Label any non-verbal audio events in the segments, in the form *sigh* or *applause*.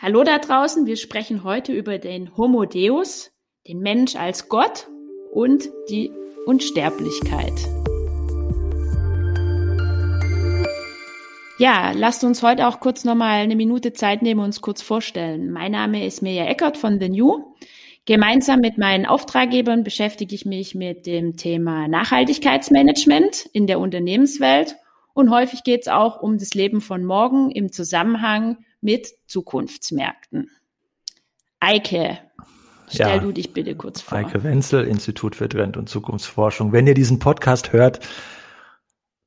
Hallo da draußen, wir sprechen heute über den Homo Deus, den Mensch als Gott und die Unsterblichkeit. Ja, lasst uns heute auch kurz nochmal eine Minute Zeit nehmen und uns kurz vorstellen. Mein Name ist Mirja Eckert von The New. Gemeinsam mit meinen Auftraggebern beschäftige ich mich mit dem Thema Nachhaltigkeitsmanagement in der Unternehmenswelt und häufig geht es auch um das Leben von morgen im Zusammenhang mit Zukunftsmärkten. Eike, stell ja, du dich bitte kurz vor. Eike Wenzel, Institut für Trend- und Zukunftsforschung. Wenn ihr diesen Podcast hört,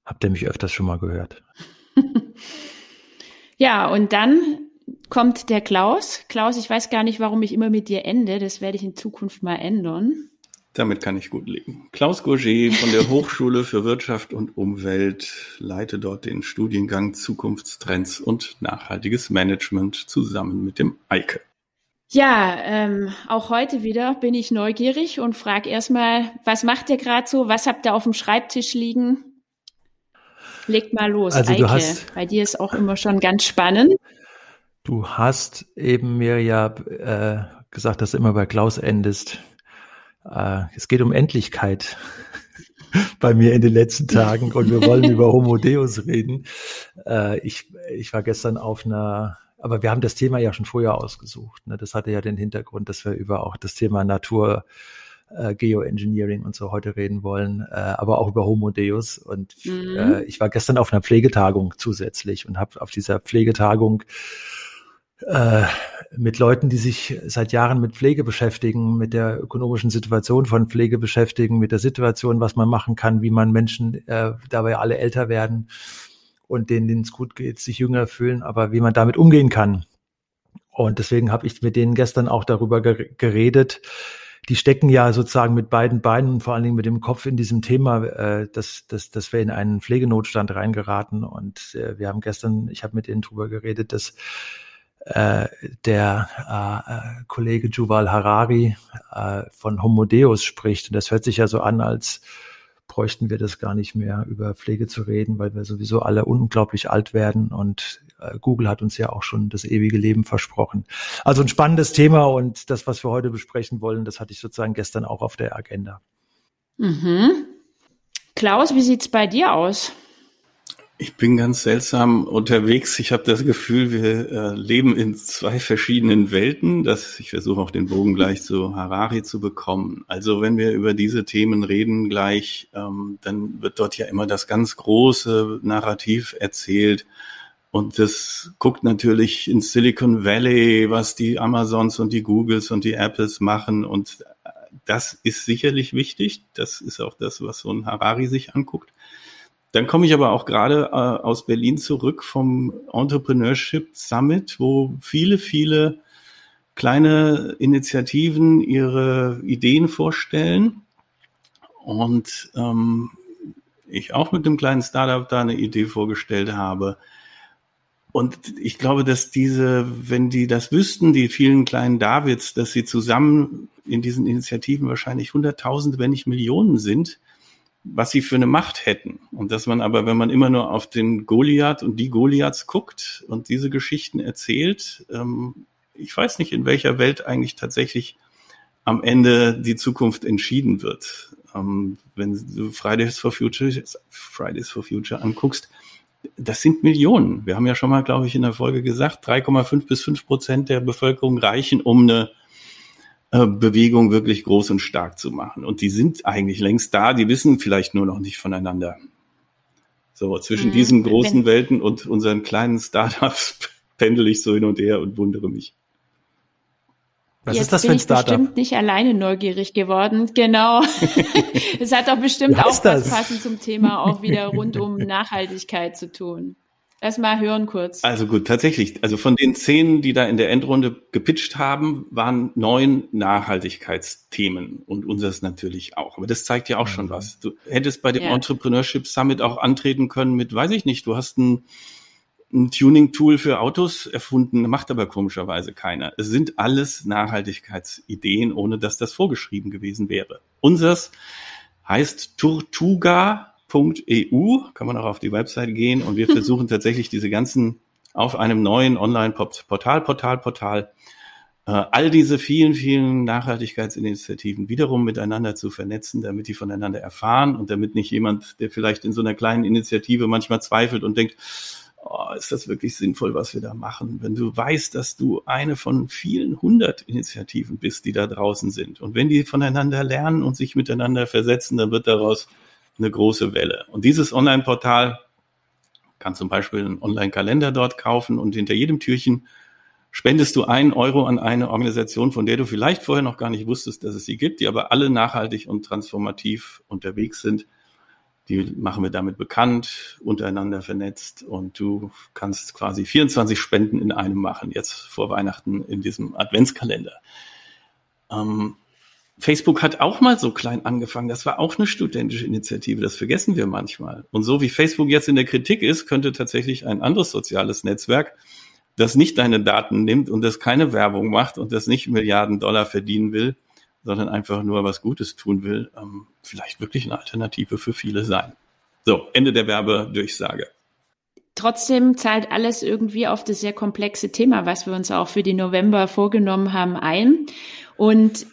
habt ihr mich öfters schon mal gehört. *laughs* ja, und dann kommt der Klaus. Klaus, ich weiß gar nicht, warum ich immer mit dir ende. Das werde ich in Zukunft mal ändern. Damit kann ich gut leben. Klaus Gauger von der *laughs* Hochschule für Wirtschaft und Umwelt leite dort den Studiengang Zukunftstrends und nachhaltiges Management zusammen mit dem Eike. Ja, ähm, auch heute wieder bin ich neugierig und frage erstmal, was macht ihr gerade so? Was habt ihr auf dem Schreibtisch liegen? Legt mal los, also Eike. Hast, Bei dir ist auch immer schon ganz spannend. Du hast eben mir ja äh, gesagt, dass du immer bei Klaus endest. Äh, es geht um Endlichkeit *laughs* bei mir in den letzten Tagen und wir wollen über Homo Deus reden. Äh, ich, ich war gestern auf einer, aber wir haben das Thema ja schon vorher ausgesucht. Ne? Das hatte ja den Hintergrund, dass wir über auch das Thema Natur äh, Geoengineering und so heute reden wollen, äh, aber auch über Homo Deus. Und mhm. äh, ich war gestern auf einer Pflegetagung zusätzlich und habe auf dieser Pflegetagung äh, mit Leuten, die sich seit Jahren mit Pflege beschäftigen, mit der ökonomischen Situation von Pflege beschäftigen, mit der Situation, was man machen kann, wie man Menschen äh, dabei alle älter werden und denen, denen es gut geht, sich jünger fühlen, aber wie man damit umgehen kann. Und deswegen habe ich mit denen gestern auch darüber geredet. Die stecken ja sozusagen mit beiden Beinen und vor allen Dingen mit dem Kopf in diesem Thema, äh, dass, dass, dass wir in einen Pflegenotstand reingeraten. Und äh, wir haben gestern, ich habe mit denen drüber geredet, dass äh, der äh, äh, Kollege Juval Harari äh, von Homo Deus spricht. Und das hört sich ja so an, als bräuchten wir das gar nicht mehr, über Pflege zu reden, weil wir sowieso alle unglaublich alt werden und äh, Google hat uns ja auch schon das ewige Leben versprochen. Also ein spannendes Thema und das, was wir heute besprechen wollen, das hatte ich sozusagen gestern auch auf der Agenda. Mhm. Klaus, wie sieht's bei dir aus? Ich bin ganz seltsam unterwegs. Ich habe das Gefühl, wir äh, leben in zwei verschiedenen Welten. Das, ich versuche auch den Bogen gleich zu Harari zu bekommen. Also wenn wir über diese Themen reden gleich, ähm, dann wird dort ja immer das ganz große Narrativ erzählt. Und das guckt natürlich ins Silicon Valley, was die Amazons und die Googles und die Apples machen. Und äh, das ist sicherlich wichtig. Das ist auch das, was so ein Harari sich anguckt. Dann komme ich aber auch gerade äh, aus Berlin zurück vom Entrepreneurship Summit, wo viele, viele kleine Initiativen ihre Ideen vorstellen. Und ähm, ich auch mit dem kleinen Startup da eine Idee vorgestellt habe. Und ich glaube, dass diese, wenn die das wüssten, die vielen kleinen Davids, dass sie zusammen in diesen Initiativen wahrscheinlich Hunderttausende, wenn nicht Millionen sind, was sie für eine Macht hätten. Und dass man aber, wenn man immer nur auf den Goliath und die Goliaths guckt und diese Geschichten erzählt, ähm, ich weiß nicht, in welcher Welt eigentlich tatsächlich am Ende die Zukunft entschieden wird. Ähm, wenn du Fridays for Future, Fridays for Future anguckst, das sind Millionen. Wir haben ja schon mal, glaube ich, in der Folge gesagt, 3,5 bis 5 Prozent der Bevölkerung reichen, um eine Bewegung wirklich groß und stark zu machen. Und die sind eigentlich längst da, die wissen vielleicht nur noch nicht voneinander. So, zwischen mhm. diesen großen Welten und unseren kleinen Startups *laughs* pendel ich so hin und her und wundere mich. Was Jetzt ist das für ein Startup? Ich bin bestimmt nicht alleine neugierig geworden. Genau. *laughs* Es hat doch bestimmt auch was passend zum Thema auch wieder *laughs* rund um Nachhaltigkeit zu tun. Lass mal hören kurz. Also gut, tatsächlich. Also von den zehn, die da in der Endrunde gepitcht haben, waren neun Nachhaltigkeitsthemen und unseres natürlich auch. Aber das zeigt ja auch schon mhm. was. Du hättest bei dem ja. Entrepreneurship Summit auch antreten können mit, weiß ich nicht, du hast ein, ein Tuning-Tool für Autos erfunden, macht aber komischerweise keiner. Es sind alles Nachhaltigkeitsideen, ohne dass das vorgeschrieben gewesen wäre. Unseres heißt Tortuga EU, kann man auch auf die Website gehen und wir *laughs* versuchen tatsächlich diese ganzen auf einem neuen Online-Portal, Portal, Portal, äh, all diese vielen, vielen Nachhaltigkeitsinitiativen wiederum miteinander zu vernetzen, damit die voneinander erfahren und damit nicht jemand, der vielleicht in so einer kleinen Initiative manchmal zweifelt und denkt, oh, ist das wirklich sinnvoll, was wir da machen? Wenn du weißt, dass du eine von vielen hundert Initiativen bist, die da draußen sind und wenn die voneinander lernen und sich miteinander versetzen, dann wird daraus eine große Welle. Und dieses Online-Portal kann zum Beispiel einen Online-Kalender dort kaufen und hinter jedem Türchen spendest du einen Euro an eine Organisation, von der du vielleicht vorher noch gar nicht wusstest, dass es sie gibt, die aber alle nachhaltig und transformativ unterwegs sind. Die machen wir damit bekannt, untereinander vernetzt und du kannst quasi 24 Spenden in einem machen, jetzt vor Weihnachten in diesem Adventskalender. Ähm, Facebook hat auch mal so klein angefangen. Das war auch eine studentische Initiative. Das vergessen wir manchmal. Und so wie Facebook jetzt in der Kritik ist, könnte tatsächlich ein anderes soziales Netzwerk, das nicht deine Daten nimmt und das keine Werbung macht und das nicht Milliarden Dollar verdienen will, sondern einfach nur was Gutes tun will, ähm, vielleicht wirklich eine Alternative für viele sein. So, Ende der Werbedurchsage. Trotzdem zahlt alles irgendwie auf das sehr komplexe Thema, was wir uns auch für die November vorgenommen haben, ein. Und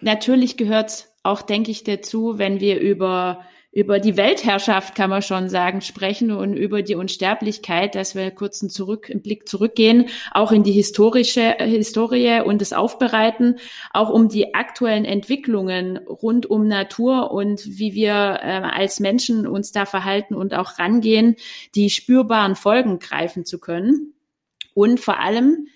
natürlich gehört auch, denke ich, dazu, wenn wir über über die Weltherrschaft, kann man schon sagen, sprechen und über die Unsterblichkeit, dass wir kurz einen, zurück, einen Blick zurückgehen, auch in die historische äh, Historie und das Aufbereiten, auch um die aktuellen Entwicklungen rund um Natur und wie wir äh, als Menschen uns da verhalten und auch rangehen, die spürbaren Folgen greifen zu können. Und vor allem,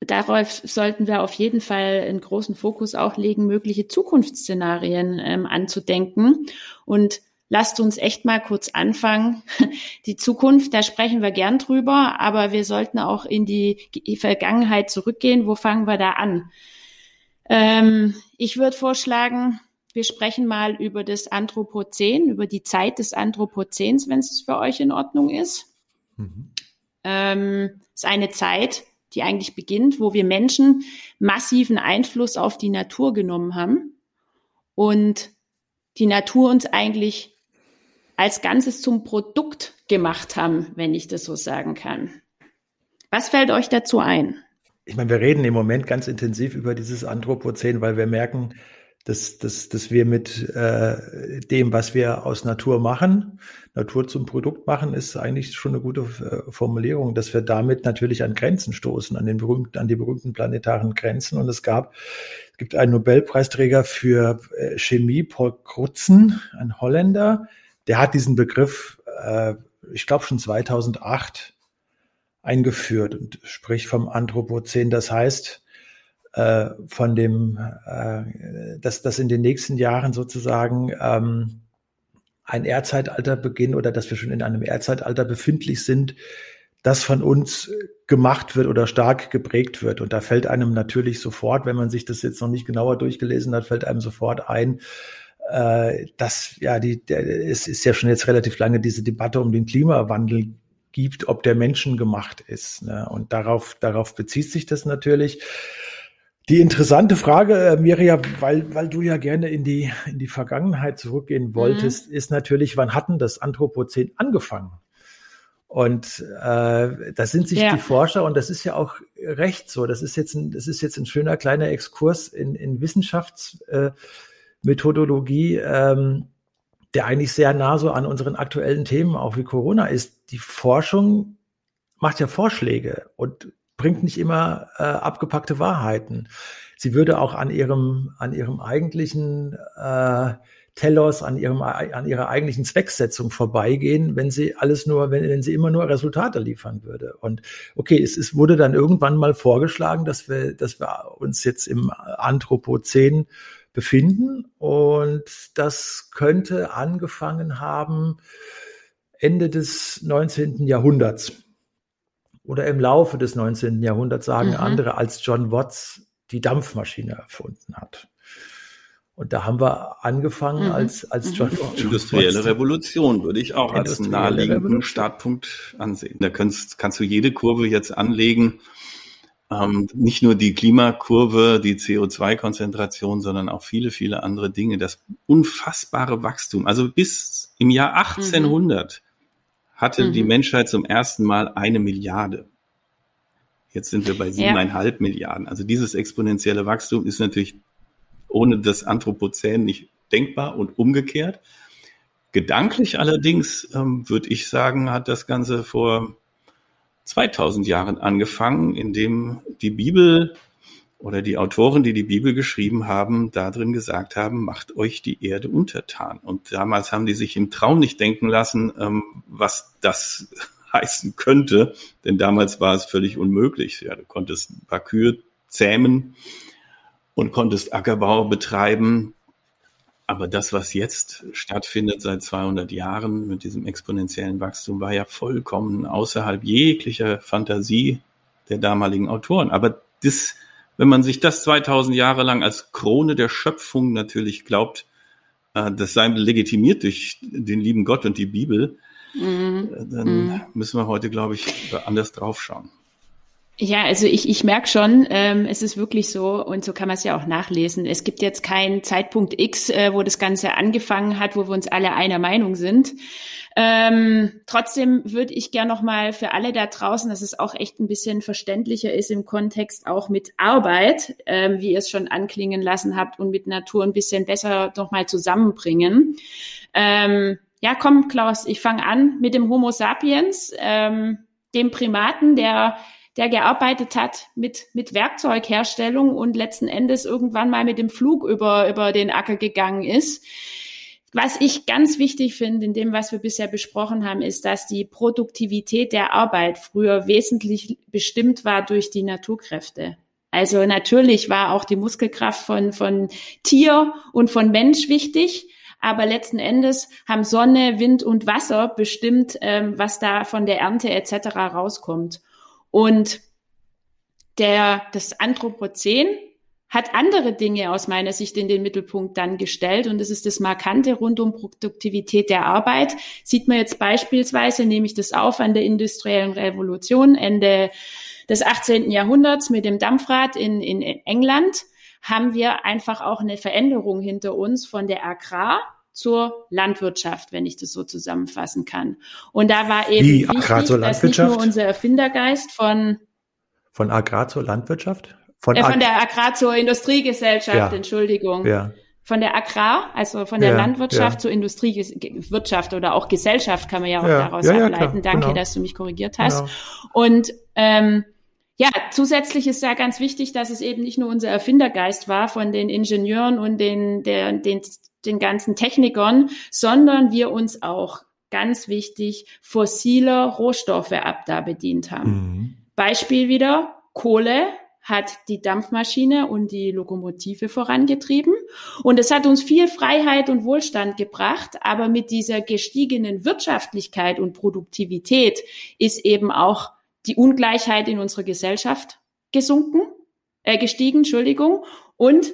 darauf sollten wir auf jeden Fall einen großen Fokus auch legen, mögliche Zukunftsszenarien ähm, anzudenken. Und lasst uns echt mal kurz anfangen. *laughs* Die Zukunft, da sprechen wir gern drüber, aber wir sollten auch in die Vergangenheit zurückgehen. Wo fangen wir da an? Ähm, ich würde vorschlagen, wir sprechen mal über das Anthropozän, über die Zeit des Anthropozäns, wenn es für euch in Ordnung ist. Mhm. Ähm, ist eine Zeit, die eigentlich beginnt, wo wir Menschen massiven Einfluss auf die Natur genommen haben und die Natur uns eigentlich als Ganzes zum Produkt gemacht haben, wenn ich das so sagen kann. Was fällt euch dazu ein? Ich meine, wir reden im Moment ganz intensiv über dieses Anthropozän, weil wir merken, dass, dass, dass wir mit äh, dem, was wir aus Natur machen, Natur zum Produkt machen, ist eigentlich schon eine gute äh, Formulierung, dass wir damit natürlich an Grenzen stoßen, an den berühmten, an die berühmten planetaren Grenzen. Und es gab, es gibt einen Nobelpreisträger für äh, Chemie, Paul Krutzen, ein Holländer, der hat diesen Begriff, äh, ich glaube schon 2008 eingeführt und spricht vom Anthropozän. Das heißt, äh, von dem, äh, dass, dass in den nächsten Jahren sozusagen ähm, ein Erdzeitalter beginnt oder dass wir schon in einem Erdzeitalter befindlich sind, das von uns gemacht wird oder stark geprägt wird. Und da fällt einem natürlich sofort, wenn man sich das jetzt noch nicht genauer durchgelesen hat, fällt einem sofort ein, äh, dass ja die, der, es ist ja schon jetzt relativ lange diese Debatte um den Klimawandel gibt, ob der Menschen gemacht ist. Ne? Und darauf, darauf bezieht sich das natürlich. Die interessante Frage, äh, Mirja, weil, weil du ja gerne in die, in die Vergangenheit zurückgehen wolltest, mhm. ist natürlich, wann hatten das Anthropozän angefangen? Und äh, da sind sich ja. die Forscher, und das ist ja auch recht so, das ist jetzt ein, das ist jetzt ein schöner kleiner Exkurs in, in Wissenschaftsmethodologie, äh, ähm, der eigentlich sehr nah so an unseren aktuellen Themen, auch wie Corona ist. Die Forschung macht ja Vorschläge und bringt nicht immer äh, abgepackte Wahrheiten. Sie würde auch an ihrem, an ihrem eigentlichen äh, Telos, an ihrem, an ihrer eigentlichen Zwecksetzung vorbeigehen, wenn sie alles nur, wenn, wenn sie immer nur Resultate liefern würde. Und okay, es, es wurde dann irgendwann mal vorgeschlagen, dass wir, dass wir uns jetzt im Anthropozän befinden und das könnte angefangen haben Ende des 19. Jahrhunderts oder im Laufe des 19. Jahrhunderts sagen mhm. andere, als John Watts die Dampfmaschine erfunden hat. Und da haben wir angefangen mhm. als, als John, John Industrielle Watts. Revolution würde ich auch als naheliegenden Revolution. Startpunkt ansehen. Da kannst, kannst du jede Kurve jetzt anlegen. Ähm, nicht nur die Klimakurve, die CO2-Konzentration, sondern auch viele, viele andere Dinge. Das unfassbare Wachstum. Also bis im Jahr 1800 mhm hatte mhm. die Menschheit zum ersten Mal eine Milliarde. Jetzt sind wir bei siebeneinhalb ja. Milliarden. Also dieses exponentielle Wachstum ist natürlich ohne das Anthropozän nicht denkbar und umgekehrt. Gedanklich allerdings, ähm, würde ich sagen, hat das Ganze vor 2000 Jahren angefangen, indem die Bibel oder die Autoren, die die Bibel geschrieben haben, darin gesagt haben, macht euch die Erde untertan. Und damals haben die sich im Traum nicht denken lassen, ähm, was das *laughs* heißen könnte, denn damals war es völlig unmöglich. Ja, du konntest ein paar Kühe zähmen und konntest Ackerbau betreiben. Aber das, was jetzt stattfindet seit 200 Jahren mit diesem exponentiellen Wachstum, war ja vollkommen außerhalb jeglicher Fantasie der damaligen Autoren. Aber das wenn man sich das 2000 Jahre lang als Krone der Schöpfung natürlich glaubt, äh, das sei legitimiert durch den lieben Gott und die Bibel, mhm. Äh, dann mhm. müssen wir heute, glaube ich, anders draufschauen. Ja, also ich, ich merke schon, ähm, es ist wirklich so, und so kann man es ja auch nachlesen. Es gibt jetzt keinen Zeitpunkt X, äh, wo das Ganze angefangen hat, wo wir uns alle einer Meinung sind. Ähm, trotzdem würde ich gerne nochmal für alle da draußen, dass es auch echt ein bisschen verständlicher ist im Kontext auch mit Arbeit, ähm, wie ihr es schon anklingen lassen habt, und mit Natur ein bisschen besser nochmal zusammenbringen. Ähm, ja, komm, Klaus, ich fange an mit dem Homo sapiens, ähm, dem Primaten, der der gearbeitet hat mit, mit Werkzeugherstellung und letzten Endes irgendwann mal mit dem Flug über, über den Acker gegangen ist. Was ich ganz wichtig finde in dem, was wir bisher besprochen haben, ist, dass die Produktivität der Arbeit früher wesentlich bestimmt war durch die Naturkräfte. Also natürlich war auch die Muskelkraft von, von Tier und von Mensch wichtig, aber letzten Endes haben Sonne, Wind und Wasser bestimmt, ähm, was da von der Ernte etc. rauskommt. Und der, das Anthropozän hat andere Dinge aus meiner Sicht in den Mittelpunkt dann gestellt. Und das ist das Markante rund um Produktivität der Arbeit. Sieht man jetzt beispielsweise, nehme ich das auf, an der industriellen Revolution Ende des 18. Jahrhunderts mit dem Dampfrad in, in, in England, haben wir einfach auch eine Veränderung hinter uns von der Agrar zur Landwirtschaft, wenn ich das so zusammenfassen kann. Und da war eben Wie, wichtig, dass nicht nur unser Erfindergeist von von Agrar zur Landwirtschaft? Von, äh, von der Agrar zur Industriegesellschaft, ja. Entschuldigung. Ja. Von der Agrar, also von der ja, Landwirtschaft zur Industriewirtschaft oder auch Gesellschaft kann man ja auch daraus ableiten. Danke, genau. dass du mich korrigiert hast. Genau. Und ähm, ja, zusätzlich ist ja ganz wichtig, dass es eben nicht nur unser Erfindergeist war von den Ingenieuren und den, der, den, den ganzen Technikern, sondern wir uns auch ganz wichtig fossiler Rohstoffe ab da bedient haben. Mhm. Beispiel wieder Kohle hat die Dampfmaschine und die Lokomotive vorangetrieben. Und es hat uns viel Freiheit und Wohlstand gebracht. Aber mit dieser gestiegenen Wirtschaftlichkeit und Produktivität ist eben auch die Ungleichheit in unserer Gesellschaft gesunken, äh, gestiegen, Entschuldigung. Und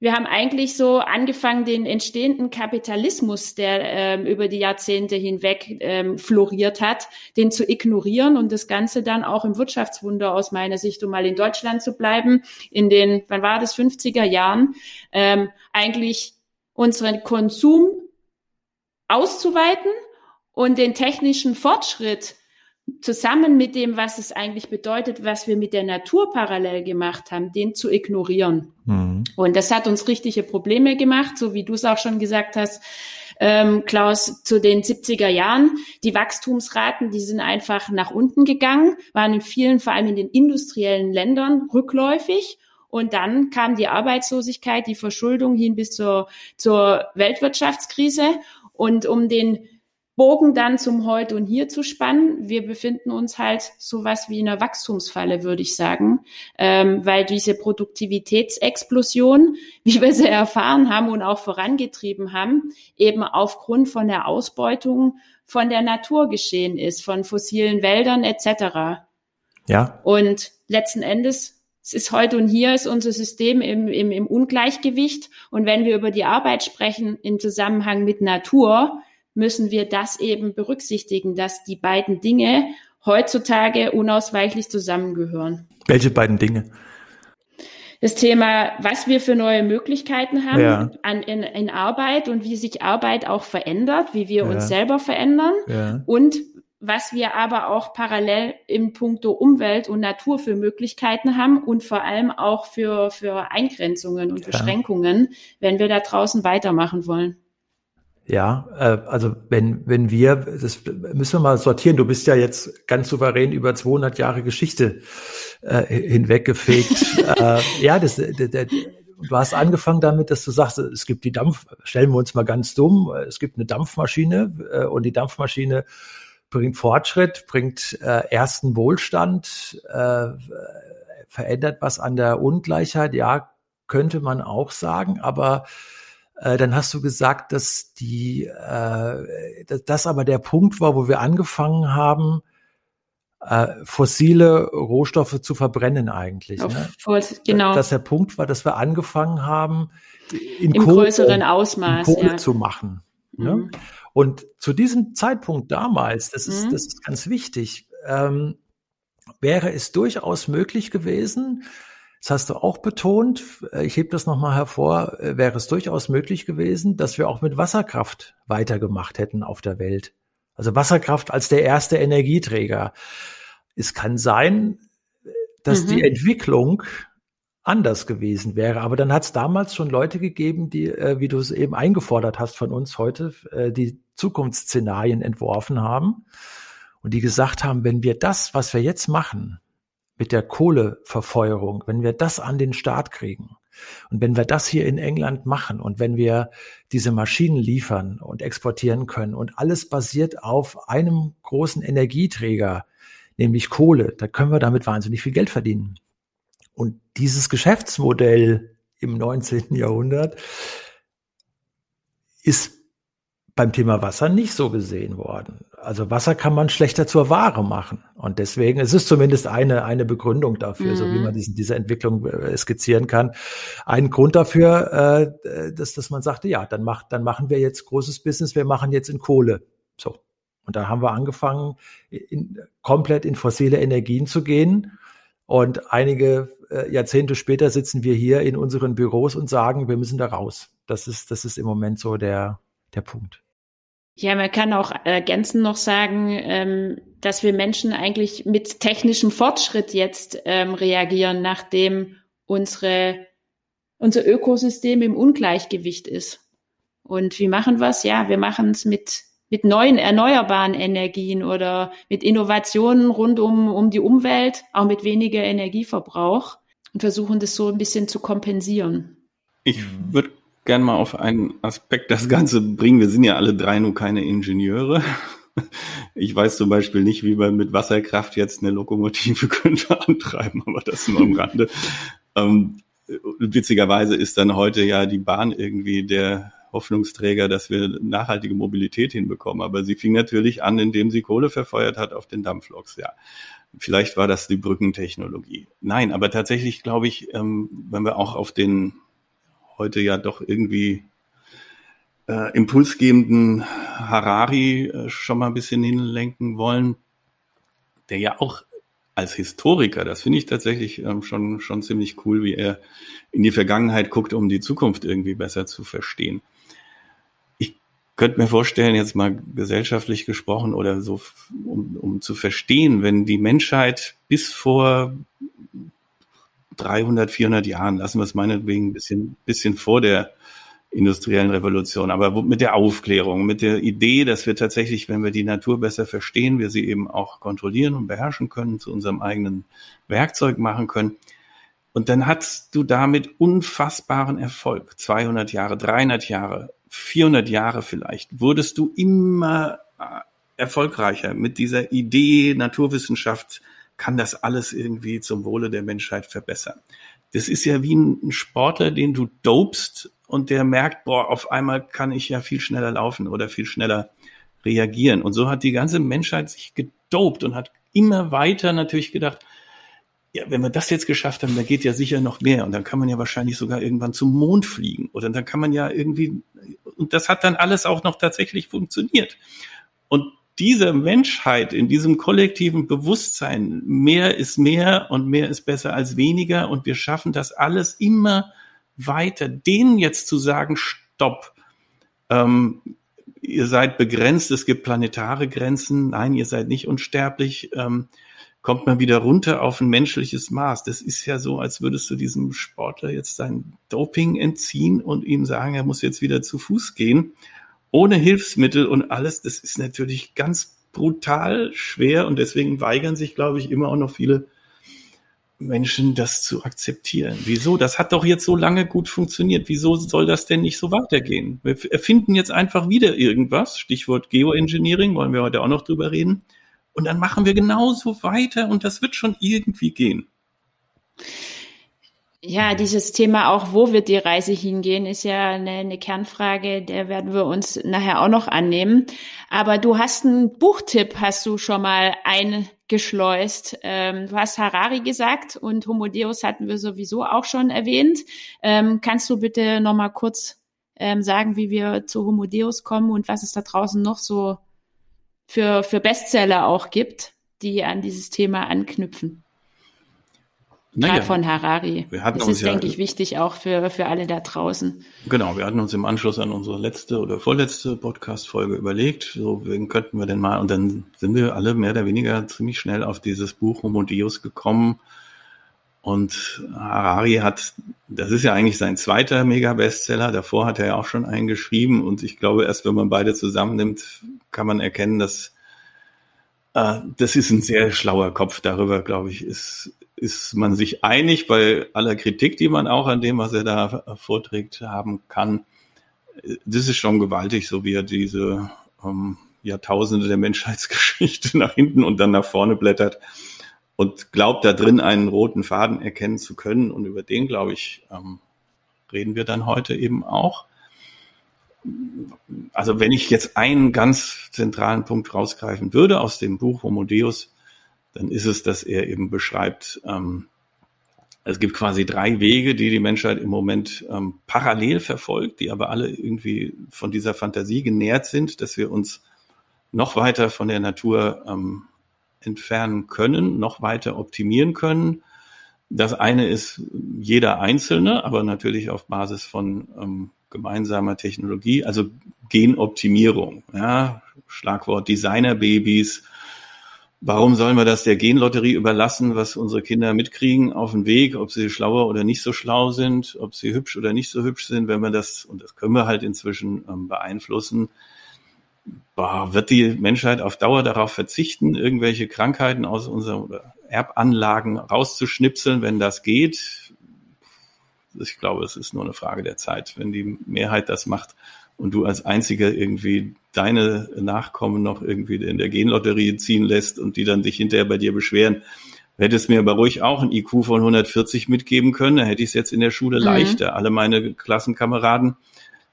wir haben eigentlich so angefangen, den entstehenden Kapitalismus, der ähm, über die Jahrzehnte hinweg ähm, floriert hat, den zu ignorieren und das Ganze dann auch im Wirtschaftswunder aus meiner Sicht, um mal in Deutschland zu bleiben, in den, wann war das, 50er Jahren, ähm, eigentlich unseren Konsum auszuweiten und den technischen Fortschritt zusammen mit dem, was es eigentlich bedeutet, was wir mit der Natur parallel gemacht haben, den zu ignorieren. Mhm. Und das hat uns richtige Probleme gemacht, so wie du es auch schon gesagt hast, ähm, Klaus, zu den 70er Jahren. Die Wachstumsraten, die sind einfach nach unten gegangen, waren in vielen, vor allem in den industriellen Ländern, rückläufig. Und dann kam die Arbeitslosigkeit, die Verschuldung hin bis zur, zur Weltwirtschaftskrise. Und um den Bogen dann zum Heute und Hier zu spannen. Wir befinden uns halt sowas wie in einer Wachstumsfalle, würde ich sagen, ähm, weil diese Produktivitätsexplosion, *laughs* wie wir sie erfahren haben und auch vorangetrieben haben, eben aufgrund von der Ausbeutung von der Natur geschehen ist, von fossilen Wäldern etc. Ja. Und letzten Endes es ist heute und hier ist unser System im, im, im Ungleichgewicht. Und wenn wir über die Arbeit sprechen im Zusammenhang mit Natur, müssen wir das eben berücksichtigen, dass die beiden Dinge heutzutage unausweichlich zusammengehören. Welche beiden Dinge? Das Thema, was wir für neue Möglichkeiten haben ja. an, in, in Arbeit und wie sich Arbeit auch verändert, wie wir ja. uns selber verändern ja. und was wir aber auch parallel im Punkto Umwelt und Natur für Möglichkeiten haben und vor allem auch für, für Eingrenzungen und Beschränkungen, wenn wir da draußen weitermachen wollen. Ja, äh, also wenn, wenn wir, das müssen wir mal sortieren, du bist ja jetzt ganz souverän über 200 Jahre Geschichte äh, hinweggefegt. *laughs* äh, ja, das, das, das, du hast angefangen damit, dass du sagst, es gibt die Dampf, stellen wir uns mal ganz dumm, es gibt eine Dampfmaschine äh, und die Dampfmaschine bringt Fortschritt, bringt äh, ersten Wohlstand, äh, verändert was an der Ungleichheit, ja, könnte man auch sagen, aber äh, dann hast du gesagt, dass die, äh, dass das aber der Punkt war, wo wir angefangen haben, äh, fossile Rohstoffe zu verbrennen eigentlich. Auf, ne? Genau. Dass der Punkt war, dass wir angefangen haben, in Im Kohle, größeren Ausmaß Kohle ja. zu machen. Ne? Mhm. Und zu diesem Zeitpunkt damals, das ist, mhm. das ist ganz wichtig, ähm, wäre es durchaus möglich gewesen, das hast du auch betont, ich hebe das nochmal hervor, wäre es durchaus möglich gewesen, dass wir auch mit Wasserkraft weitergemacht hätten auf der Welt. Also Wasserkraft als der erste Energieträger. Es kann sein, dass mhm. die Entwicklung anders gewesen wäre. Aber dann hat es damals schon Leute gegeben, die, äh, wie du es eben eingefordert hast von uns heute, äh, die Zukunftsszenarien entworfen haben und die gesagt haben, wenn wir das, was wir jetzt machen, mit der Kohleverfeuerung, wenn wir das an den Start kriegen und wenn wir das hier in England machen und wenn wir diese Maschinen liefern und exportieren können und alles basiert auf einem großen Energieträger, nämlich Kohle, da können wir damit wahnsinnig viel Geld verdienen. Und dieses Geschäftsmodell im 19. Jahrhundert ist beim Thema Wasser nicht so gesehen worden also Wasser kann man schlechter zur Ware machen. Und deswegen, es ist zumindest eine, eine Begründung dafür, mhm. so wie mhm. man diesen, diese Entwicklung äh, skizzieren kann. Ein Grund dafür, äh, dass, dass man sagte, ja, dann macht, dann machen wir jetzt großes Business, wir machen jetzt in Kohle. So. Und da haben wir angefangen, in, komplett in fossile Energien zu gehen. Und einige äh, Jahrzehnte später sitzen wir hier in unseren Büros und sagen, wir müssen da raus. Das ist, das ist im Moment so der, der Punkt. Ja, man kann auch ergänzend noch sagen, ähm, dass wir Menschen eigentlich mit technischem Fortschritt jetzt ähm, reagieren, nachdem unsere, unser Ökosystem im Ungleichgewicht ist. Und wie machen es? Ja, wir machen es mit, mit neuen erneuerbaren Energien oder mit Innovationen rund um, um die Umwelt, auch mit weniger Energieverbrauch und versuchen das so ein bisschen zu kompensieren. Ich würde gern mal auf einen Aspekt das Ganze bringen. Wir sind ja alle drei nur keine Ingenieure. Ich weiß zum Beispiel nicht, wie man mit Wasserkraft jetzt eine Lokomotive *laughs* könnte antreiben, aber das nur am Rande. Ähm, witzigerweise ist dann heute ja die Bahn irgendwie der Hoffnungsträger, dass wir nachhaltige Mobilität hinbekommen. Aber sie fing natürlich an, indem sie Kohle verfeuert hat auf den Dampfloks, ja. Vielleicht war das die Brückentechnologie. Nein, aber tatsächlich glaube ich, ähm, wenn wir auch auf den heute ja doch irgendwie äh, impulsgebenden Harari äh, schon mal ein bisschen hinlenken wollen, der ja auch als Historiker, das finde ich tatsächlich ähm, schon, schon ziemlich cool, wie er in die Vergangenheit guckt, um die Zukunft irgendwie besser zu verstehen. Ich könnte mir vorstellen, jetzt mal gesellschaftlich gesprochen oder so, um, um zu verstehen, wenn die Menschheit bis vor 300, 400 Jahren, lassen wir es meinetwegen ein bisschen, bisschen vor der industriellen Revolution, aber mit der Aufklärung, mit der Idee, dass wir tatsächlich, wenn wir die Natur besser verstehen, wir sie eben auch kontrollieren und beherrschen können, zu unserem eigenen Werkzeug machen können. Und dann hast du damit unfassbaren Erfolg. 200 Jahre, 300 Jahre, 400 Jahre vielleicht, wurdest du immer äh, erfolgreicher mit dieser Idee, Naturwissenschaft kann das alles irgendwie zum Wohle der Menschheit verbessern. Das ist ja wie ein Sportler, den du dopst und der merkt, boah, auf einmal kann ich ja viel schneller laufen oder viel schneller reagieren. Und so hat die ganze Menschheit sich gedopt und hat immer weiter natürlich gedacht, ja, wenn wir das jetzt geschafft haben, dann geht ja sicher noch mehr und dann kann man ja wahrscheinlich sogar irgendwann zum Mond fliegen oder dann kann man ja irgendwie, und das hat dann alles auch noch tatsächlich funktioniert. Und diese Menschheit, in diesem kollektiven Bewusstsein, mehr ist mehr und mehr ist besser als weniger und wir schaffen das alles immer weiter, denen jetzt zu sagen, stopp, ähm, ihr seid begrenzt, es gibt planetare Grenzen, nein, ihr seid nicht unsterblich, ähm, kommt man wieder runter auf ein menschliches Maß. Das ist ja so, als würdest du diesem Sportler jetzt sein Doping entziehen und ihm sagen, er muss jetzt wieder zu Fuß gehen, ohne Hilfsmittel und alles. Das ist natürlich ganz brutal schwer und deswegen weigern sich, glaube ich, immer auch noch viele Menschen, das zu akzeptieren. Wieso? Das hat doch jetzt so lange gut funktioniert. Wieso soll das denn nicht so weitergehen? Wir erfinden jetzt einfach wieder irgendwas. Stichwort Geoengineering, wollen wir heute auch noch drüber reden. Und dann machen wir genauso weiter und das wird schon irgendwie gehen. Ja, dieses Thema auch, wo wird die Reise hingehen, ist ja eine, eine, Kernfrage, der werden wir uns nachher auch noch annehmen. Aber du hast einen Buchtipp, hast du schon mal eingeschleust. Ähm, du hast Harari gesagt und Homo Deus hatten wir sowieso auch schon erwähnt. Ähm, kannst du bitte noch mal kurz ähm, sagen, wie wir zu Homo Deus kommen und was es da draußen noch so für, für Bestseller auch gibt, die an dieses Thema anknüpfen? Naja, Gerade von Harari. Wir hatten das uns ist, ja, denke ich, wichtig auch für, für alle da draußen. Genau, wir hatten uns im Anschluss an unsere letzte oder vorletzte Podcast-Folge überlegt, so wen könnten wir denn mal, und dann sind wir alle mehr oder weniger ziemlich schnell auf dieses Buch Homo Deus gekommen. Und Harari hat, das ist ja eigentlich sein zweiter Mega-Bestseller, davor hat er ja auch schon einen geschrieben und ich glaube, erst wenn man beide zusammennimmt, kann man erkennen, dass äh, das ist ein sehr schlauer Kopf. Darüber, glaube ich, ist ist man sich einig bei aller Kritik, die man auch an dem, was er da vorträgt, haben kann. Das ist schon gewaltig, so wie er diese ähm, Jahrtausende der Menschheitsgeschichte *laughs* nach hinten und dann nach vorne blättert und glaubt da drin einen roten Faden erkennen zu können. Und über den, glaube ich, ähm, reden wir dann heute eben auch. Also wenn ich jetzt einen ganz zentralen Punkt rausgreifen würde aus dem Buch Homo Deus, dann ist es, dass er eben beschreibt, ähm, es gibt quasi drei Wege, die die Menschheit im Moment ähm, parallel verfolgt, die aber alle irgendwie von dieser Fantasie genährt sind, dass wir uns noch weiter von der Natur ähm, entfernen können, noch weiter optimieren können. Das eine ist jeder Einzelne, aber natürlich auf Basis von ähm, gemeinsamer Technologie, also Genoptimierung, ja, Schlagwort Designerbabys, Warum sollen wir das der Genlotterie überlassen, was unsere Kinder mitkriegen auf dem Weg, ob sie schlauer oder nicht so schlau sind, ob sie hübsch oder nicht so hübsch sind, wenn wir das, und das können wir halt inzwischen ähm, beeinflussen, boah, wird die Menschheit auf Dauer darauf verzichten, irgendwelche Krankheiten aus unseren Erbanlagen rauszuschnipseln, wenn das geht? Ich glaube, es ist nur eine Frage der Zeit. Wenn die Mehrheit das macht, und du als einziger irgendwie deine Nachkommen noch irgendwie in der Genlotterie ziehen lässt und die dann sich hinterher bei dir beschweren, hättest mir aber ruhig auch ein IQ von 140 mitgeben können, dann hätte ich es jetzt in der Schule mhm. leichter. Alle meine Klassenkameraden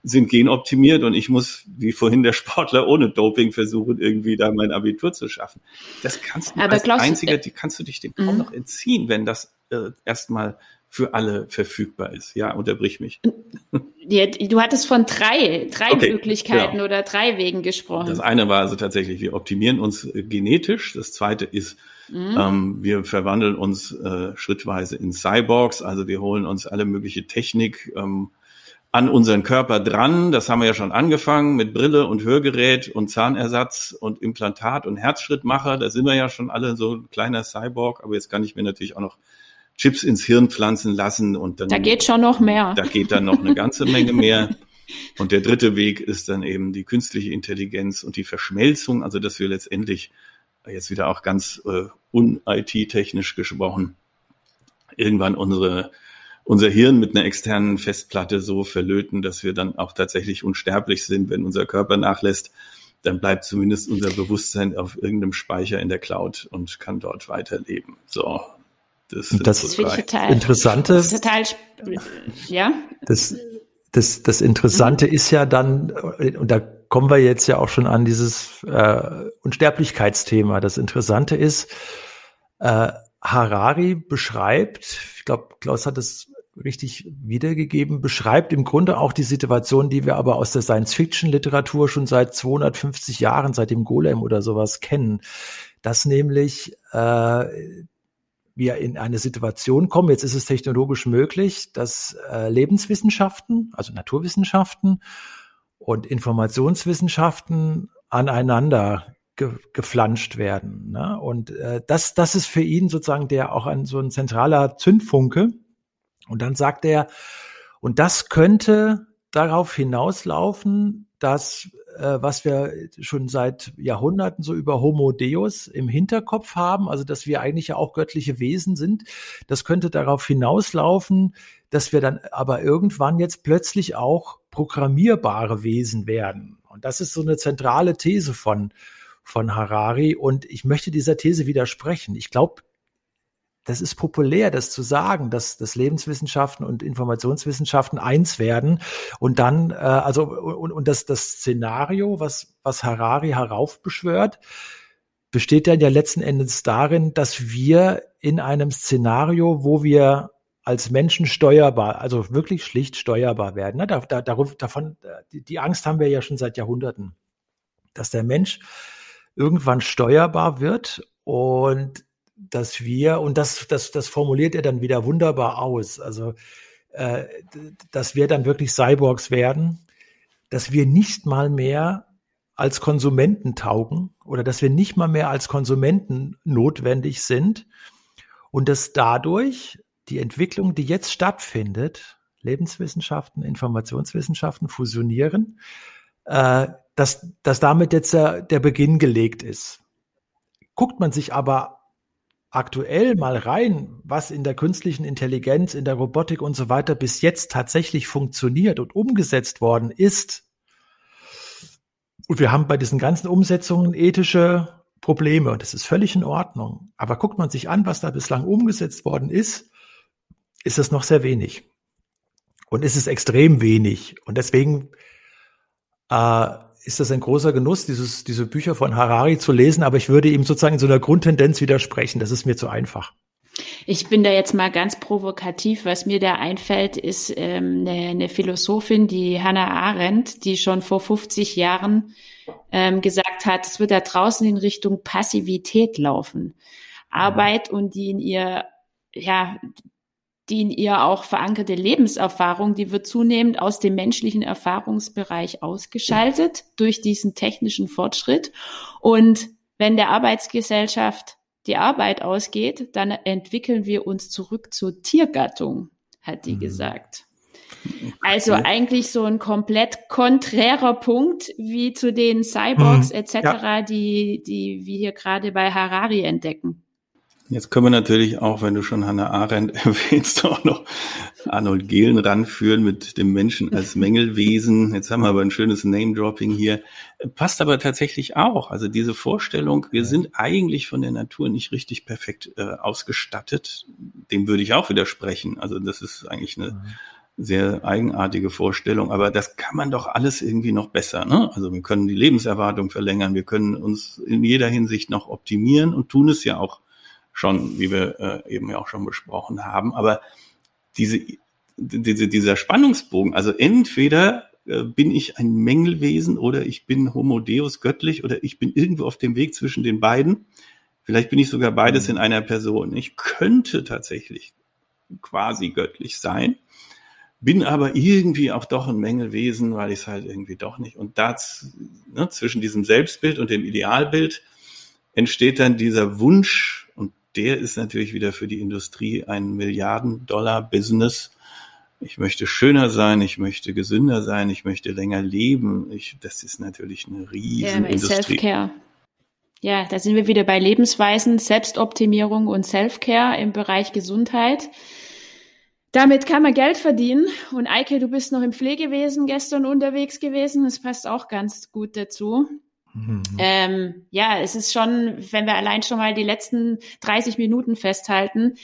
sind genoptimiert und ich muss, wie vorhin der Sportler, ohne Doping versuchen, irgendwie da mein Abitur zu schaffen. Das kannst du aber als einziger, die kannst du dich dem mhm. auch noch entziehen, wenn das äh, erstmal für alle verfügbar ist. Ja, unterbrich mich. Du hattest von drei, drei okay, Möglichkeiten genau. oder drei Wegen gesprochen. Das eine war also tatsächlich, wir optimieren uns äh, genetisch. Das zweite ist, mhm. ähm, wir verwandeln uns äh, schrittweise in Cyborgs. Also wir holen uns alle mögliche Technik ähm, an unseren Körper dran. Das haben wir ja schon angefangen mit Brille und Hörgerät und Zahnersatz und Implantat und Herzschrittmacher. Da sind wir ja schon alle so ein kleiner Cyborg. Aber jetzt kann ich mir natürlich auch noch Chips ins Hirn pflanzen lassen und dann. Da geht schon noch mehr. Da geht dann noch eine ganze Menge mehr. Und der dritte Weg ist dann eben die künstliche Intelligenz und die Verschmelzung, also dass wir letztendlich jetzt wieder auch ganz äh, un-IT-technisch gesprochen irgendwann unsere unser Hirn mit einer externen Festplatte so verlöten, dass wir dann auch tatsächlich unsterblich sind, wenn unser Körper nachlässt, dann bleibt zumindest unser Bewusstsein auf irgendeinem Speicher in der Cloud und kann dort weiterleben. So, das, das, das finde ich total Interessante. Das total, ja. Das, das, das Interessante mhm. ist ja dann, und da kommen wir jetzt ja auch schon an dieses äh, Unsterblichkeitsthema. Das Interessante ist, äh, Harari beschreibt, ich glaube, Klaus hat es richtig wiedergegeben, beschreibt im Grunde auch die Situation, die wir aber aus der Science-Fiction-Literatur schon seit 250 Jahren, seit dem Golem oder sowas kennen, dass nämlich äh, wir in eine Situation kommen, jetzt ist es technologisch möglich, dass äh, Lebenswissenschaften, also Naturwissenschaften und Informationswissenschaften aneinander ge geflanscht werden. Ne? Und äh, das, das ist für ihn sozusagen der auch ein so ein zentraler Zündfunke. Und dann sagt er, und das könnte darauf hinauslaufen, dass äh, was wir schon seit Jahrhunderten so über Homo Deus im Hinterkopf haben, also dass wir eigentlich ja auch göttliche Wesen sind, das könnte darauf hinauslaufen, dass wir dann aber irgendwann jetzt plötzlich auch programmierbare Wesen werden. Und das ist so eine zentrale These von, von Harari. Und ich möchte dieser These widersprechen. Ich glaube, das ist populär, das zu sagen, dass, dass Lebenswissenschaften und Informationswissenschaften eins werden und dann, äh, also und, und das, das Szenario, was, was Harari heraufbeschwört, besteht dann ja letzten Endes darin, dass wir in einem Szenario, wo wir als Menschen steuerbar, also wirklich schlicht steuerbar werden. Ne? Da, da, davon, die, die Angst haben wir ja schon seit Jahrhunderten, dass der Mensch irgendwann steuerbar wird und dass wir, und das, das, das formuliert er dann wieder wunderbar aus, also äh, dass wir dann wirklich Cyborgs werden, dass wir nicht mal mehr als Konsumenten taugen oder dass wir nicht mal mehr als Konsumenten notwendig sind und dass dadurch die Entwicklung, die jetzt stattfindet, Lebenswissenschaften, Informationswissenschaften fusionieren, äh, dass, dass damit jetzt der, der Beginn gelegt ist. Guckt man sich aber aktuell mal rein, was in der künstlichen Intelligenz, in der Robotik und so weiter bis jetzt tatsächlich funktioniert und umgesetzt worden ist. Und wir haben bei diesen ganzen Umsetzungen ethische Probleme und das ist völlig in Ordnung. Aber guckt man sich an, was da bislang umgesetzt worden ist, ist es noch sehr wenig. Und ist es extrem wenig. Und deswegen äh, ist das ein großer Genuss, dieses, diese Bücher von Harari zu lesen, aber ich würde ihm sozusagen in so einer Grundtendenz widersprechen. Das ist mir zu einfach. Ich bin da jetzt mal ganz provokativ. Was mir da einfällt, ist ähm, eine, eine Philosophin, die Hannah Arendt, die schon vor 50 Jahren ähm, gesagt hat, es wird da draußen in Richtung Passivität laufen. Arbeit und die in ihr ja die in ihr auch verankerte Lebenserfahrung, die wird zunehmend aus dem menschlichen Erfahrungsbereich ausgeschaltet durch diesen technischen Fortschritt. Und wenn der Arbeitsgesellschaft die Arbeit ausgeht, dann entwickeln wir uns zurück zur Tiergattung, hat die mhm. gesagt. Also okay. eigentlich so ein komplett konträrer Punkt wie zu den Cyborgs mhm. etc., ja. die, die wir hier gerade bei Harari entdecken. Jetzt können wir natürlich auch, wenn du schon Hannah Arendt *laughs* erwähnst, auch noch Arnold Gehlen ranführen mit dem Menschen als Mängelwesen. Jetzt haben wir aber ein schönes Name-Dropping hier. Passt aber tatsächlich auch. Also diese Vorstellung, wir sind eigentlich von der Natur nicht richtig perfekt äh, ausgestattet, dem würde ich auch widersprechen. Also das ist eigentlich eine sehr eigenartige Vorstellung, aber das kann man doch alles irgendwie noch besser. Ne? Also wir können die Lebenserwartung verlängern, wir können uns in jeder Hinsicht noch optimieren und tun es ja auch schon, wie wir äh, eben ja auch schon besprochen haben. Aber diese, diese, dieser Spannungsbogen, also entweder äh, bin ich ein Mängelwesen oder ich bin Homo Deus göttlich oder ich bin irgendwo auf dem Weg zwischen den beiden. Vielleicht bin ich sogar beides mhm. in einer Person. Ich könnte tatsächlich quasi göttlich sein, bin aber irgendwie auch doch ein Mängelwesen, weil ich es halt irgendwie doch nicht. Und das, ne, zwischen diesem Selbstbild und dem Idealbild entsteht dann dieser Wunsch der ist natürlich wieder für die Industrie ein Milliarden-Dollar-Business. Ich möchte schöner sein, ich möchte gesünder sein, ich möchte länger leben. Ich, das ist natürlich eine riesen ja, Industrie. Self-Care. Ja, da sind wir wieder bei Lebensweisen, Selbstoptimierung und Self-Care im Bereich Gesundheit. Damit kann man Geld verdienen. Und Eike, du bist noch im Pflegewesen gestern unterwegs gewesen. Das passt auch ganz gut dazu. Mhm. Ähm, ja, es ist schon, wenn wir allein schon mal die letzten 30 Minuten festhalten,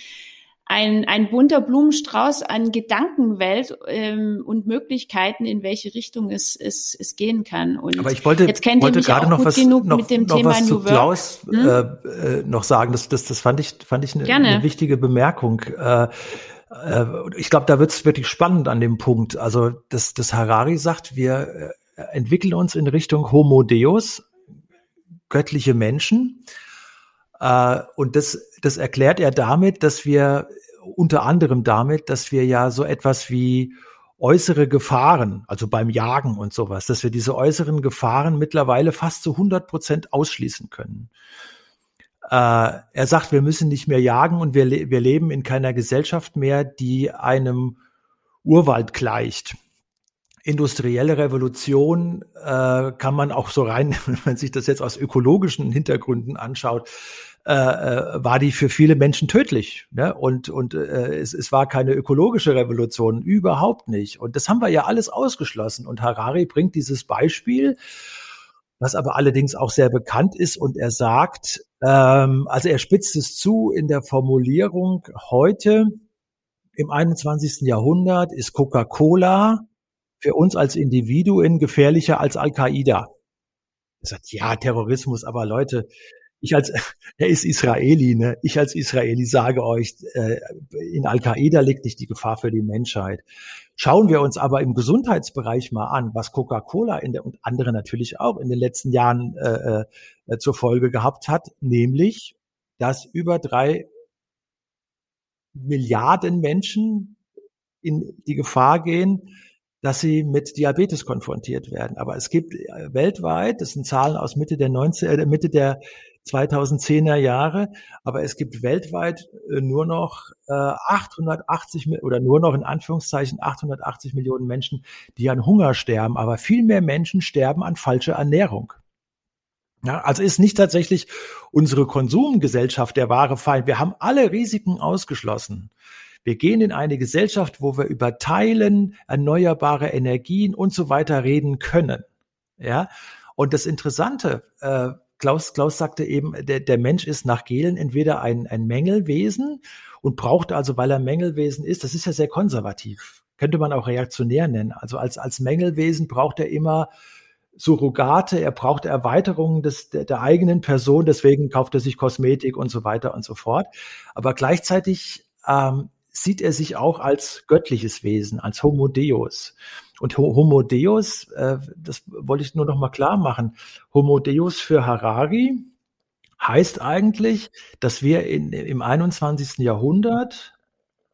ein, ein bunter Blumenstrauß an Gedankenwelt ähm, und Möglichkeiten, in welche Richtung es, es, es gehen kann. Und Aber ich wollte, jetzt kennt wollte ihr gerade noch was, noch, noch Thema was zu Klaus hm? äh, äh, noch sagen. Das, das, das fand ich, fand ich eine, eine wichtige Bemerkung. Äh, äh ich glaube, da wird es wirklich spannend an dem Punkt. Also, dass das Harari sagt, wir entwickeln uns in Richtung Homo Deus, göttliche Menschen. Äh, und das, das erklärt er damit, dass wir unter anderem damit, dass wir ja so etwas wie äußere Gefahren, also beim Jagen und sowas, dass wir diese äußeren Gefahren mittlerweile fast zu 100 Prozent ausschließen können. Äh, er sagt, wir müssen nicht mehr jagen und wir, wir leben in keiner Gesellschaft mehr, die einem Urwald gleicht. Industrielle Revolution äh, kann man auch so rein, *laughs* wenn man sich das jetzt aus ökologischen Hintergründen anschaut, äh, äh, war die für viele Menschen tödlich. Ne? Und, und äh, es, es war keine ökologische Revolution, überhaupt nicht. Und das haben wir ja alles ausgeschlossen. Und Harari bringt dieses Beispiel, was aber allerdings auch sehr bekannt ist. Und er sagt, ähm, also er spitzt es zu in der Formulierung, heute im 21. Jahrhundert ist Coca-Cola für uns als Individuen gefährlicher als Al-Qaida. Er sagt, ja, Terrorismus, aber Leute, ich als, *laughs* er ist Israeli, ne? Ich als Israeli sage euch, äh, in Al-Qaida liegt nicht die Gefahr für die Menschheit. Schauen wir uns aber im Gesundheitsbereich mal an, was Coca-Cola und andere natürlich auch in den letzten Jahren äh, äh, zur Folge gehabt hat, nämlich, dass über drei Milliarden Menschen in die Gefahr gehen, dass sie mit Diabetes konfrontiert werden. Aber es gibt äh, weltweit, das sind Zahlen aus Mitte der 19, äh, Mitte der 2010er Jahre, aber es gibt weltweit äh, nur noch äh, 880 oder nur noch in Anführungszeichen 880 Millionen Menschen, die an Hunger sterben, aber viel mehr Menschen sterben an falscher Ernährung. Ja, also ist nicht tatsächlich unsere Konsumgesellschaft der wahre Feind. Wir haben alle Risiken ausgeschlossen. Wir gehen in eine Gesellschaft, wo wir über Teilen, erneuerbare Energien und so weiter reden können. Ja, und das Interessante, äh, Klaus, Klaus sagte eben, der, der Mensch ist nach Gehlen entweder ein, ein Mängelwesen und braucht also, weil er Mängelwesen ist, das ist ja sehr konservativ, könnte man auch reaktionär nennen. Also als, als Mängelwesen braucht er immer Surrogate, er braucht Erweiterungen des, der, der eigenen Person, deswegen kauft er sich Kosmetik und so weiter und so fort. Aber gleichzeitig ähm, sieht er sich auch als göttliches Wesen, als Homo Deus. Und Homo Deus, äh, das wollte ich nur noch mal klar machen, Homo Deus für Harari heißt eigentlich, dass wir in, im 21. Jahrhundert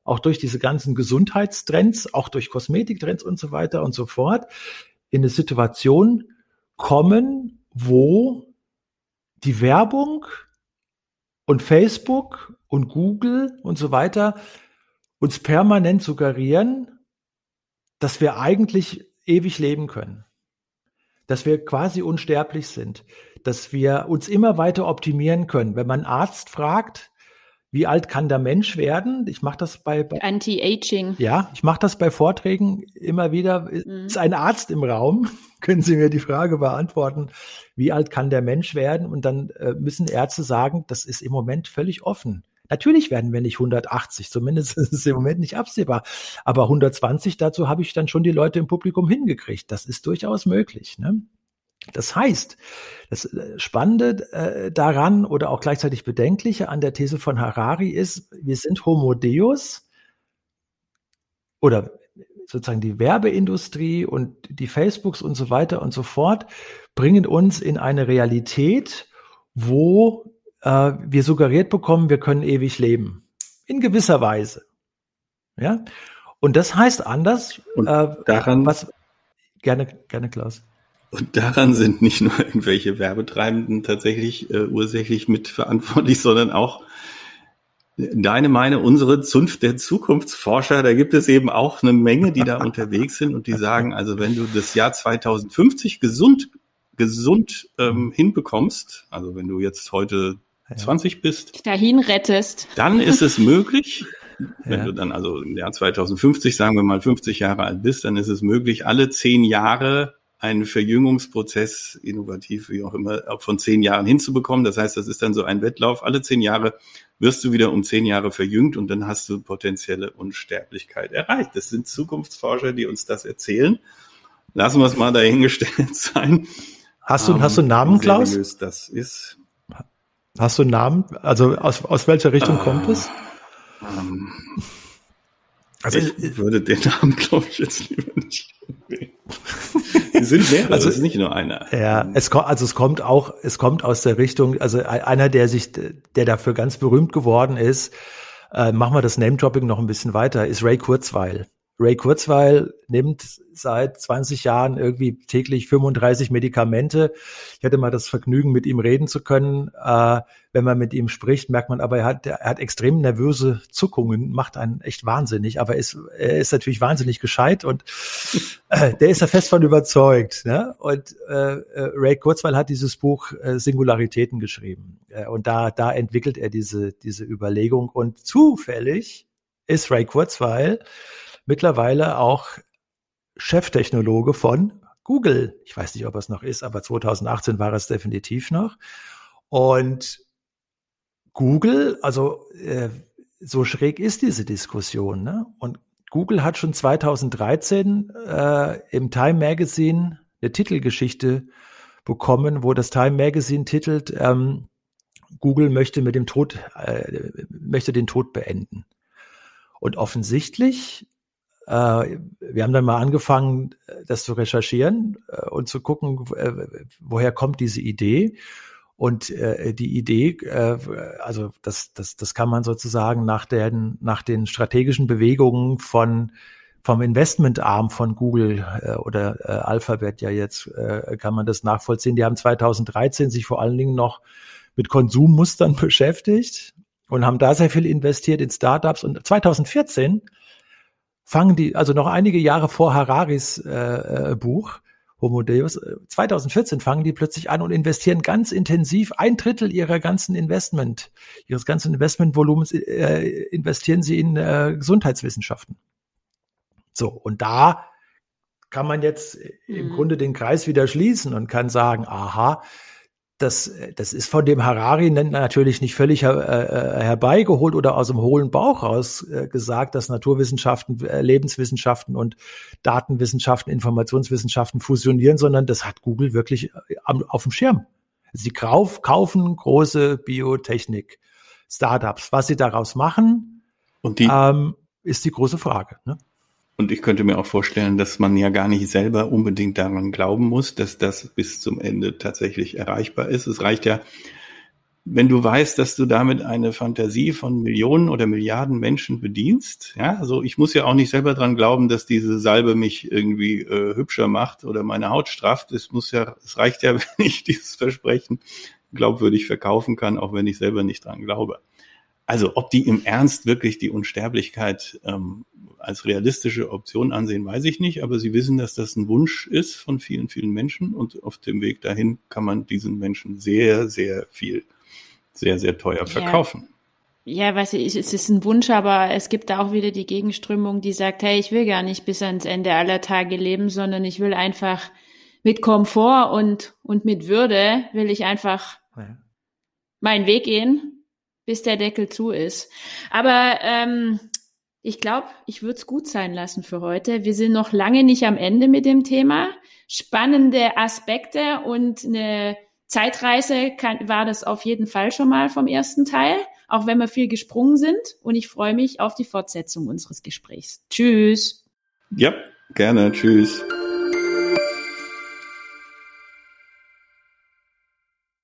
auch durch diese ganzen Gesundheitstrends, auch durch Kosmetiktrends und so weiter und so fort, in eine Situation kommen, wo die Werbung und Facebook und Google und so weiter uns permanent suggerieren, dass wir eigentlich ewig leben können, dass wir quasi unsterblich sind, dass wir uns immer weiter optimieren können. Wenn man einen Arzt fragt, wie alt kann der Mensch werden? Ich mache das bei, bei Anti-Aging. Ja, ich mache das bei Vorträgen immer wieder. Mhm. Ist ein Arzt im Raum? *laughs* Können Sie mir die Frage beantworten, wie alt kann der Mensch werden? Und dann äh, müssen Ärzte sagen, das ist im Moment völlig offen. Natürlich werden wir nicht 180, zumindest *laughs* ist es im Moment nicht absehbar. Aber 120, dazu habe ich dann schon die Leute im Publikum hingekriegt. Das ist durchaus möglich. Ne? Das heißt, das äh, Spannende äh, daran oder auch gleichzeitig Bedenkliche an der These von Harari ist, wir sind Homo Deus oder sozusagen die Werbeindustrie und die Facebooks und so weiter und so fort bringen uns in eine Realität, wo äh, wir suggeriert bekommen, wir können ewig leben. In gewisser Weise. Ja. Und das heißt anders. Und äh, daran, was, gerne, gerne, Klaus. Und daran sind nicht nur irgendwelche Werbetreibenden tatsächlich äh, ursächlich mitverantwortlich, sondern auch deine, meine, unsere Zunft der Zukunftsforscher. Da gibt es eben auch eine Menge, die da unterwegs sind und die sagen, also wenn du das Jahr 2050 gesund gesund ähm, hinbekommst, also wenn du jetzt heute 20 bist, dahin rettest, dann ist es möglich, *laughs* wenn ja. du dann also im Jahr 2050, sagen wir mal 50 Jahre alt bist, dann ist es möglich, alle zehn Jahre einen Verjüngungsprozess, innovativ wie auch immer, von zehn Jahren hinzubekommen. Das heißt, das ist dann so ein Wettlauf. Alle zehn Jahre wirst du wieder um zehn Jahre verjüngt und dann hast du potenzielle Unsterblichkeit erreicht. Das sind Zukunftsforscher, die uns das erzählen. Lassen wir es mal dahingestellt *laughs* sein. Hast du, um, hast du einen Namen, Klaus? Das ist. Hast du einen Namen? Also aus, aus welcher Richtung uh, kommt es? Um, also ich würde den Namen, glaube ich, jetzt lieber nicht. Es sind mehrere, also, es ist nicht nur einer. Ja, es kommt, also es kommt auch, es kommt aus der Richtung, also einer, der sich, der dafür ganz berühmt geworden ist, äh, machen wir das Name-Dropping noch ein bisschen weiter, ist Ray Kurzweil. Ray Kurzweil nimmt seit 20 Jahren irgendwie täglich 35 Medikamente. Ich hatte mal das Vergnügen, mit ihm reden zu können. Äh, wenn man mit ihm spricht, merkt man aber, er hat, er hat extrem nervöse Zuckungen, macht einen echt wahnsinnig, aber ist, er ist natürlich wahnsinnig gescheit und äh, der ist ja fest von überzeugt. Ne? Und äh, äh Ray Kurzweil hat dieses Buch äh, Singularitäten geschrieben. Äh, und da, da entwickelt er diese, diese Überlegung. Und zufällig ist Ray Kurzweil mittlerweile auch Cheftechnologe von Google. Ich weiß nicht, ob es noch ist, aber 2018 war es definitiv noch. Und Google, also äh, so schräg ist diese Diskussion. Ne? Und Google hat schon 2013 äh, im Time Magazine eine Titelgeschichte bekommen, wo das Time Magazine titelt, ähm, Google möchte mit dem Tod, äh, möchte den Tod beenden. Und offensichtlich wir haben dann mal angefangen, das zu recherchieren äh, und zu gucken, äh, woher kommt diese Idee. Und äh, die Idee, äh, also das, das, das kann man sozusagen nach den, nach den strategischen Bewegungen von vom Investmentarm von Google äh, oder äh, Alphabet ja jetzt äh, kann man das nachvollziehen. Die haben 2013 sich vor allen Dingen noch mit Konsummustern *laughs* beschäftigt und haben da sehr viel investiert in Startups. Und 2014 fangen die, also noch einige Jahre vor Hararis äh, äh Buch, Homo Deus, 2014 äh, fangen die plötzlich an und investieren ganz intensiv ein Drittel ihrer ganzen Investment, ihres ganzen Investmentvolumens äh, investieren sie in äh, Gesundheitswissenschaften. So, und da kann man jetzt im mhm. Grunde den Kreis wieder schließen und kann sagen, aha, das, das ist von dem Harari natürlich nicht völlig her, äh, herbeigeholt oder aus dem hohlen Bauch raus äh, gesagt, dass Naturwissenschaften, äh, Lebenswissenschaften und Datenwissenschaften, Informationswissenschaften fusionieren, sondern das hat Google wirklich äh, am, auf dem Schirm. Sie kauf, kaufen große Biotechnik-Startups. Was sie daraus machen, die, ähm, ist die große Frage. Ne? Und ich könnte mir auch vorstellen, dass man ja gar nicht selber unbedingt daran glauben muss, dass das bis zum Ende tatsächlich erreichbar ist. Es reicht ja, wenn du weißt, dass du damit eine Fantasie von Millionen oder Milliarden Menschen bedienst. Ja, also ich muss ja auch nicht selber dran glauben, dass diese Salbe mich irgendwie äh, hübscher macht oder meine Haut strafft. Es muss ja, es reicht ja, *laughs* wenn ich dieses Versprechen glaubwürdig verkaufen kann, auch wenn ich selber nicht dran glaube. Also ob die im Ernst wirklich die Unsterblichkeit ähm, als realistische Option ansehen, weiß ich nicht, aber sie wissen, dass das ein Wunsch ist von vielen, vielen Menschen und auf dem Weg dahin kann man diesen Menschen sehr, sehr viel, sehr, sehr teuer verkaufen. Ja. Ja, weiß ich, es ist ein Wunsch, aber es gibt da auch wieder die Gegenströmung, die sagt, hey, ich will gar nicht bis ans Ende aller Tage leben, sondern ich will einfach mit Komfort und, und mit Würde will ich einfach ja. meinen Weg gehen bis der Deckel zu ist. Aber ähm, ich glaube, ich würde es gut sein lassen für heute. Wir sind noch lange nicht am Ende mit dem Thema. Spannende Aspekte und eine Zeitreise kann, war das auf jeden Fall schon mal vom ersten Teil, auch wenn wir viel gesprungen sind. Und ich freue mich auf die Fortsetzung unseres Gesprächs. Tschüss. Ja, gerne. Tschüss.